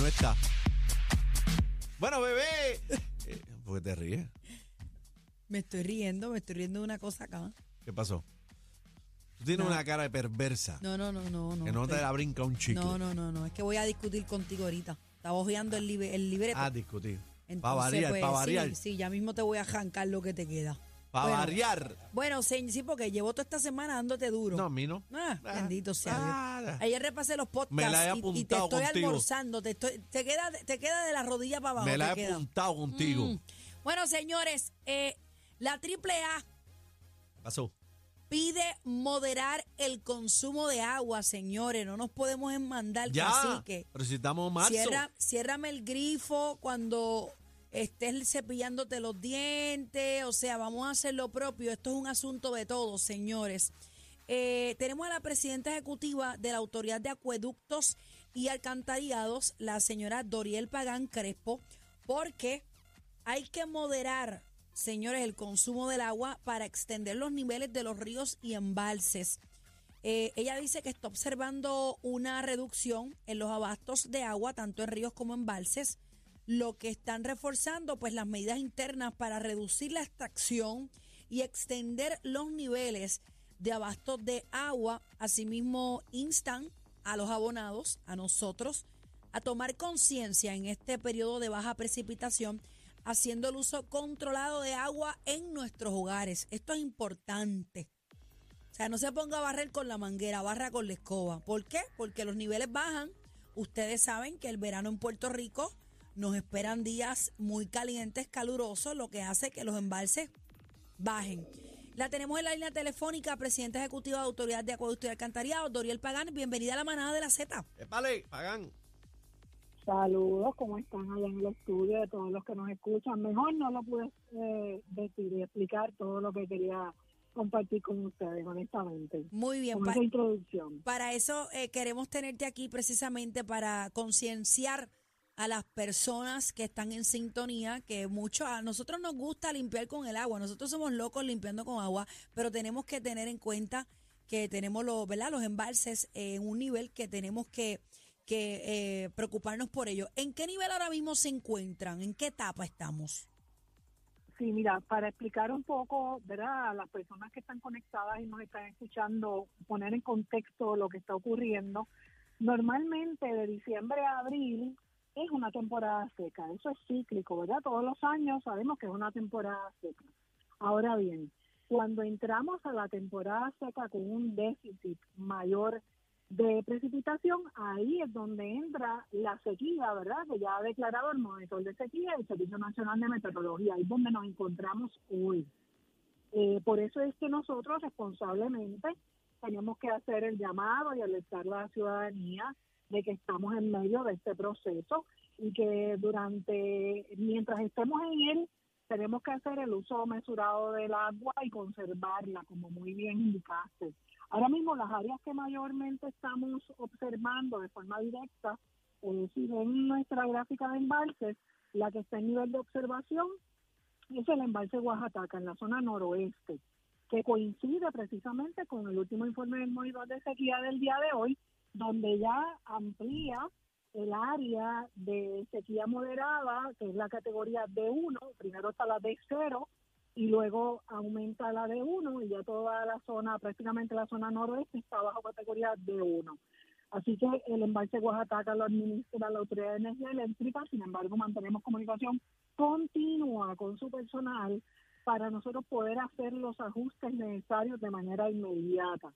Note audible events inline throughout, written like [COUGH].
no está. Bueno, bebé. Eh, ¿Por qué te ríes? Me estoy riendo, me estoy riendo de una cosa acá. ¿Qué pasó? Tú tienes una cara de perversa. No, no, no, no. no que no te estoy- la brinca un chicle. No, no, no, no. Es que voy a discutir contigo ahorita. Estaba hojeando el, libre, el libreto. A discutir. Entonces, Para variar, pues, para variar. Sí, sí, ya mismo te voy a arrancar lo que te queda. Para bueno. variar. Bueno, sí, sí, porque llevo toda esta semana dándote duro. No, a mí no. Ah, Ah, bendito sea ah, Dios. Ayer repasé los podcasts Me la he y- y, te apuntado estoy contigo. almorzando. Te, estoy- te, queda, te queda de la rodilla para abajo. Me la he queda. apuntado contigo. Mm. Bueno, señores, eh, la AAA ¿Qué pasó? pide moderar el consumo de agua, señores. No nos podemos enmandar, Ya. cacique. Pero si estamos marzo. Cierra, ciérrame el grifo cuando estés cepillándote los dientes. O sea, vamos a hacer lo propio. Esto es un asunto de todos, señores. Eh, tenemos a la presidenta ejecutiva de la Autoridad de Acueductos y Alcantarillados, la señora Doriel Pagán Crespo, porque hay que moderar, señores, el consumo del agua para extender los niveles de los ríos y embalses. Eh, ella dice que está observando una reducción en los abastos de agua, tanto en ríos como en embalses, lo que están reforzando pues las medidas internas para reducir la extracción y extender los niveles de abastos de agua. Asimismo, instan a los abonados, a nosotros, a tomar conciencia en este periodo de baja precipitación, haciendo el uso controlado de agua en nuestros hogares. Esto es importante. O sea, no se ponga a barrer con la manguera, barra con la escoba. ¿Por qué? Porque los niveles bajan. Ustedes saben que el verano en Puerto Rico nos esperan días muy calientes, calurosos, lo que hace que los embalses bajen. La tenemos en la línea telefónica, presidenta ejecutiva de Autoridad de Acueducto y Alcantarillado, Doriel Pagán. Bienvenida a la manada de la Z. Vale, pagan. Saludos, ¿cómo están allá en el estudio de todos los que nos escuchan? Mejor no lo pude eh, decir y explicar todo lo que quería compartir con ustedes, honestamente, Muy bien. con pa- esa introducción. Para eso eh, queremos tenerte aquí precisamente para concienciar a las personas que están en sintonía, que mucho a nosotros nos gusta limpiar con el agua, nosotros somos locos limpiando con agua, pero tenemos que tener en cuenta que tenemos los, ¿verdad? los embalses en un nivel que tenemos que, que eh, preocuparnos por ello. ¿En qué nivel ahora mismo se encuentran? ¿En qué etapa estamos? Sí, mira, para explicar un poco, ¿verdad? A las personas que están conectadas y nos están escuchando, poner en contexto lo que está ocurriendo. Normalmente de diciembre a abril es una temporada seca, eso es cíclico, ¿verdad? Todos los años sabemos que es una temporada seca. Ahora bien, cuando entramos a la temporada seca con un déficit mayor de precipitación, ahí es donde entra la sequía, ¿verdad? Que ya ha declarado el monitor de sequía el Servicio Nacional de Meteorología, ahí es donde nos encontramos hoy. Eh, por eso es que nosotros responsablemente tenemos que hacer el llamado y alertar a la ciudadanía de que estamos en medio de este proceso y que durante, mientras estemos en él, tenemos que hacer el uso mesurado del agua y conservarla, como muy bien indicaste. Ahora mismo las áreas que mayormente estamos observando de forma directa, eh, si ven nuestra gráfica de embalses, la que está en nivel de observación es el embalse Oaxaca, en la zona noroeste, que coincide precisamente con el último informe del monitor de sequía del día de hoy, donde ya amplía el área de sequía moderada, que es la categoría D1, primero está la D0 y luego aumenta la D1 y ya toda la zona, prácticamente la zona noroeste está bajo categoría D1. Así que el embalse Oaxaca lo administra la Autoridad de Energía Eléctrica, sin embargo mantenemos comunicación continua con su personal para nosotros poder hacer los ajustes necesarios de manera inmediata.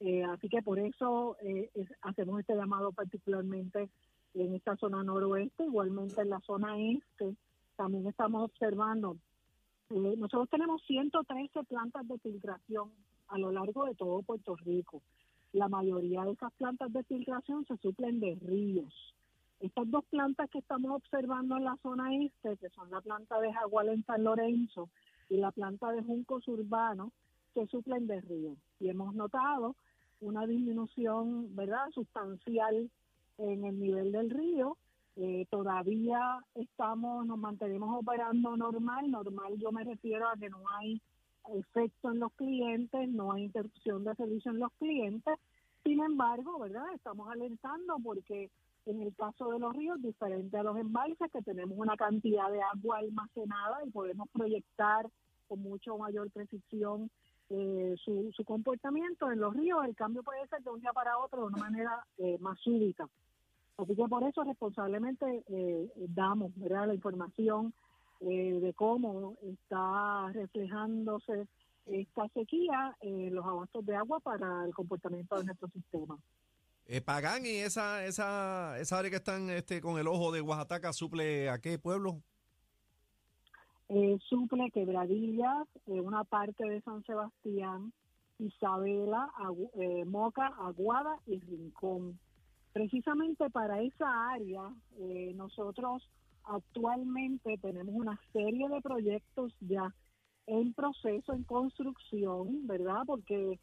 Eh, así que por eso eh, hacemos este llamado particularmente en esta zona noroeste, igualmente en la zona este, también estamos observando, eh, nosotros tenemos 113 plantas de filtración a lo largo de todo Puerto Rico. La mayoría de esas plantas de filtración se suplen de ríos. Estas dos plantas que estamos observando en la zona este, que son la planta de Jaguar en San Lorenzo y la planta de Juncos Urbano, se suplen de ríos. Y hemos notado una disminución, ¿verdad?, sustancial en el nivel del río. Eh, todavía estamos, nos mantenemos operando normal. Normal yo me refiero a que no hay efecto en los clientes, no hay interrupción de servicio en los clientes. Sin embargo, ¿verdad? Estamos alertando porque En el caso de los ríos, diferente a los embalses, que tenemos una cantidad de agua almacenada y podemos proyectar con mucho mayor precisión eh, su, su comportamiento. En los ríos el cambio puede ser de un día para otro de una manera eh, más súbita. Así que por eso responsablemente eh, damos ¿verdad? la información eh, de cómo está reflejándose esta sequía en los abastos de agua para el comportamiento de nuestro sistema. Eh, Pagán y esa, esa, esa área que están este, con el ojo de Oaxaca suple a qué pueblo? Eh, suple Quebradillas, eh, una parte de San Sebastián, Isabela, eh, Moca, Aguada y Rincón. Precisamente para esa área, eh, nosotros actualmente tenemos una serie de proyectos ya en proceso, en construcción, ¿verdad? Porque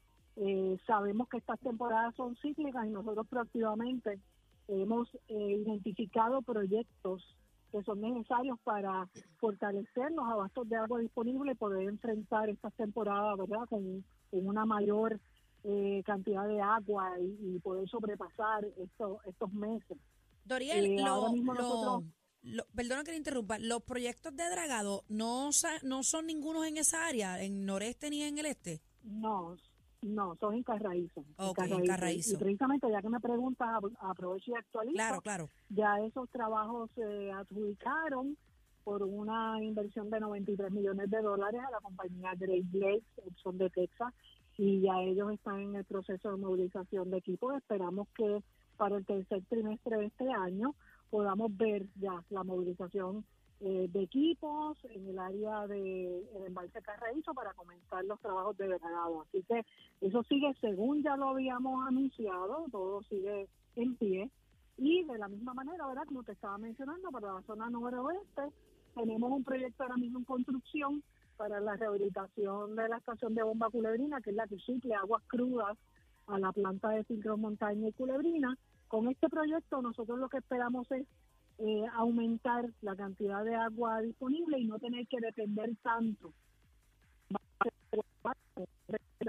sabemos que estas temporadas son cíclicas y nosotros proactivamente hemos identificado proyectos que son necesarios para fortalecer los abastos de agua disponibles y poder enfrentar estas temporadas, ¿verdad? Con, con una mayor eh, cantidad de agua y, y poder sobrepasar estos estos meses. Doriel, Eh, lo- lo- nosotros- lo- perdona que le interrumpa, los proyectos de dragado no, no son ningunos en esa área, en noreste ni en el este. No, no, son en Carraízo. en Ok, en Carraízo. Carraízo. Y precisamente ya que me preguntas, apro- aprovecho y actualizo. Claro, claro. Ya esos trabajos se adjudicaron por una inversión de 93 millones de dólares a la compañía Great Lakes, son de Texas, y ya ellos están en el proceso de movilización de equipos. Esperamos que para el tercer trimestre de este año podamos ver ya la movilización eh, de equipos en el área de el embalse Carraízo para comenzar los trabajos de dragado. Así que eso sigue según ya lo habíamos anunciado, todo sigue en pie. Y de la misma manera, ¿verdad? Como te estaba mencionando, para la zona noroeste, tenemos un proyecto ahora mismo en construcción para la rehabilitación de la estación de bomba culebrina, que es la que suple aguas crudas a la planta de Cincro Montaña y Culebrina. Con este proyecto nosotros lo que esperamos es eh, aumentar la cantidad de agua disponible y no tener que depender tanto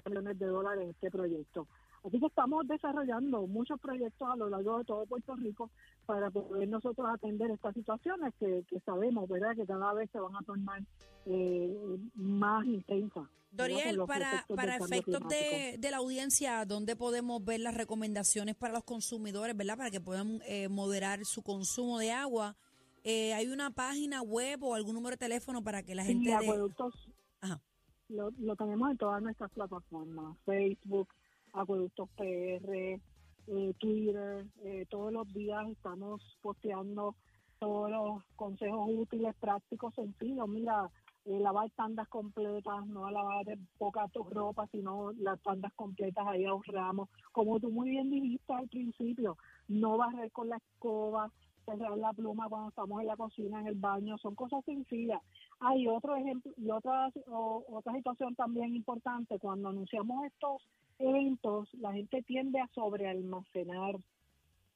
millones de dólares en este proyecto. Así que estamos desarrollando muchos proyectos a lo largo de todo Puerto Rico para poder nosotros atender estas situaciones que, que sabemos, ¿verdad?, que cada vez se van a tornar eh, más intensas. Doriel, para, para efectos de, de la audiencia, ¿dónde podemos ver las recomendaciones para los consumidores, verdad? Para que puedan eh, moderar su consumo de agua. Eh, ¿Hay una página web o algún número de teléfono para que la Sí, gente... de- acueductos Ajá. lo, lo tenemos en todas nuestras plataformas, Facebook, Acueductos PR, eh, Twitter, eh, todos los días estamos posteando todos los consejos útiles, prácticos, sencillos. Mira, eh, lavar tandas completas, no lavar poca tu ropa, sino las tandas completas, ahí ahorramos. Como tú muy bien dijiste al principio, no barrer con la escoba, cerrar la pluma cuando estamos en la cocina, en el baño, son cosas sencillas. Hay otro ejemplo y otra, o- otra situación también importante, cuando anunciamos estos eventos, la gente tiende a sobrealmacenar,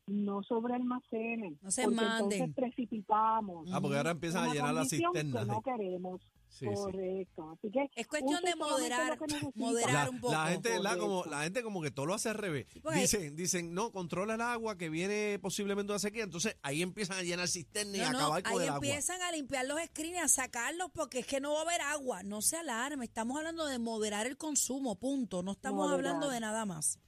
no sobrealmacenen, No se porque manden. entonces precipitamos. Ah, porque ahora empiezan a llenar las cisternas. que no queremos. Sí, sí. Correcto. Así que Es cuestión de moderar, moderar La, un poco. la gente, la, como, la gente como que todo lo hace al revés. porque- Dicen, dicen, no, controla el agua que viene posiblemente una sequía. Entonces ahí empiezan a llenar cisternas y No, no, acabar con ahí el agua. empiezan a limpiar los screens, a sacarlos porque es que no va a haber agua. No se alarme, estamos hablando de moderar el consumo, punto. No estamos Moderar. hablando de nada más.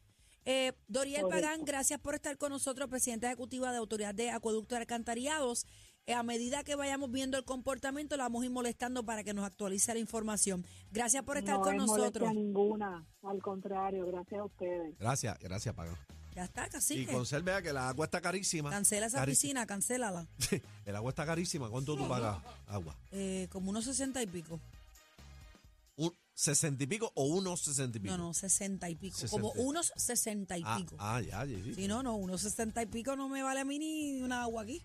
Eh, Doriel Correcto. Pagán, gracias por estar con nosotros, presidenta ejecutiva de Autoridad de Acueducto y Alcantarillados. A medida que vayamos viendo el comportamiento, la vamos a ir molestando para que nos actualice la información. Gracias por estar no con es nosotros. ninguna, al contrario, gracias a ustedes. Gracias, gracias, Pagán. Ya está, Y casi. conserve que la agua está carísima. Cancela esa Carísima. piscina, cancélala. [LAUGHS] el agua está carísima. ¿Cuánto tú pagas agua? Eh, como unos sesenta y pico. ¿Un sesenta y pico o unos sesenta y pico? No, no, sesenta y pico. 60. Como unos sesenta y Ah, pico. ah, ya, ya, sí. Si no, no, unos sesenta y pico no me vale a mí ni una agua aquí.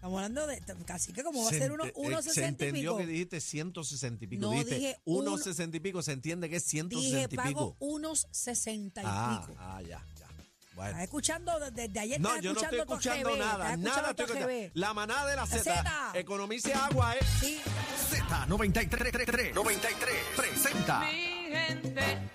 Estamos hablando de casi que como va a Se ser uno, eh, Se sesenta y entendió pico. que dijiste 160 y pico. No, dijiste dije unos uno- 60 y pico. Se entiende que es Dije 160 y pago pico. unos sesenta y Ah, pico. ah, ya, ya. Bueno. Estás escuchando desde, ayer. No, yo no estoy escuchando GB, nada, nada estoy escuchando. La manada de la Z. Zeta. Economice agua, ¿eh? Sí. Z93, 93 presenta. Mi gente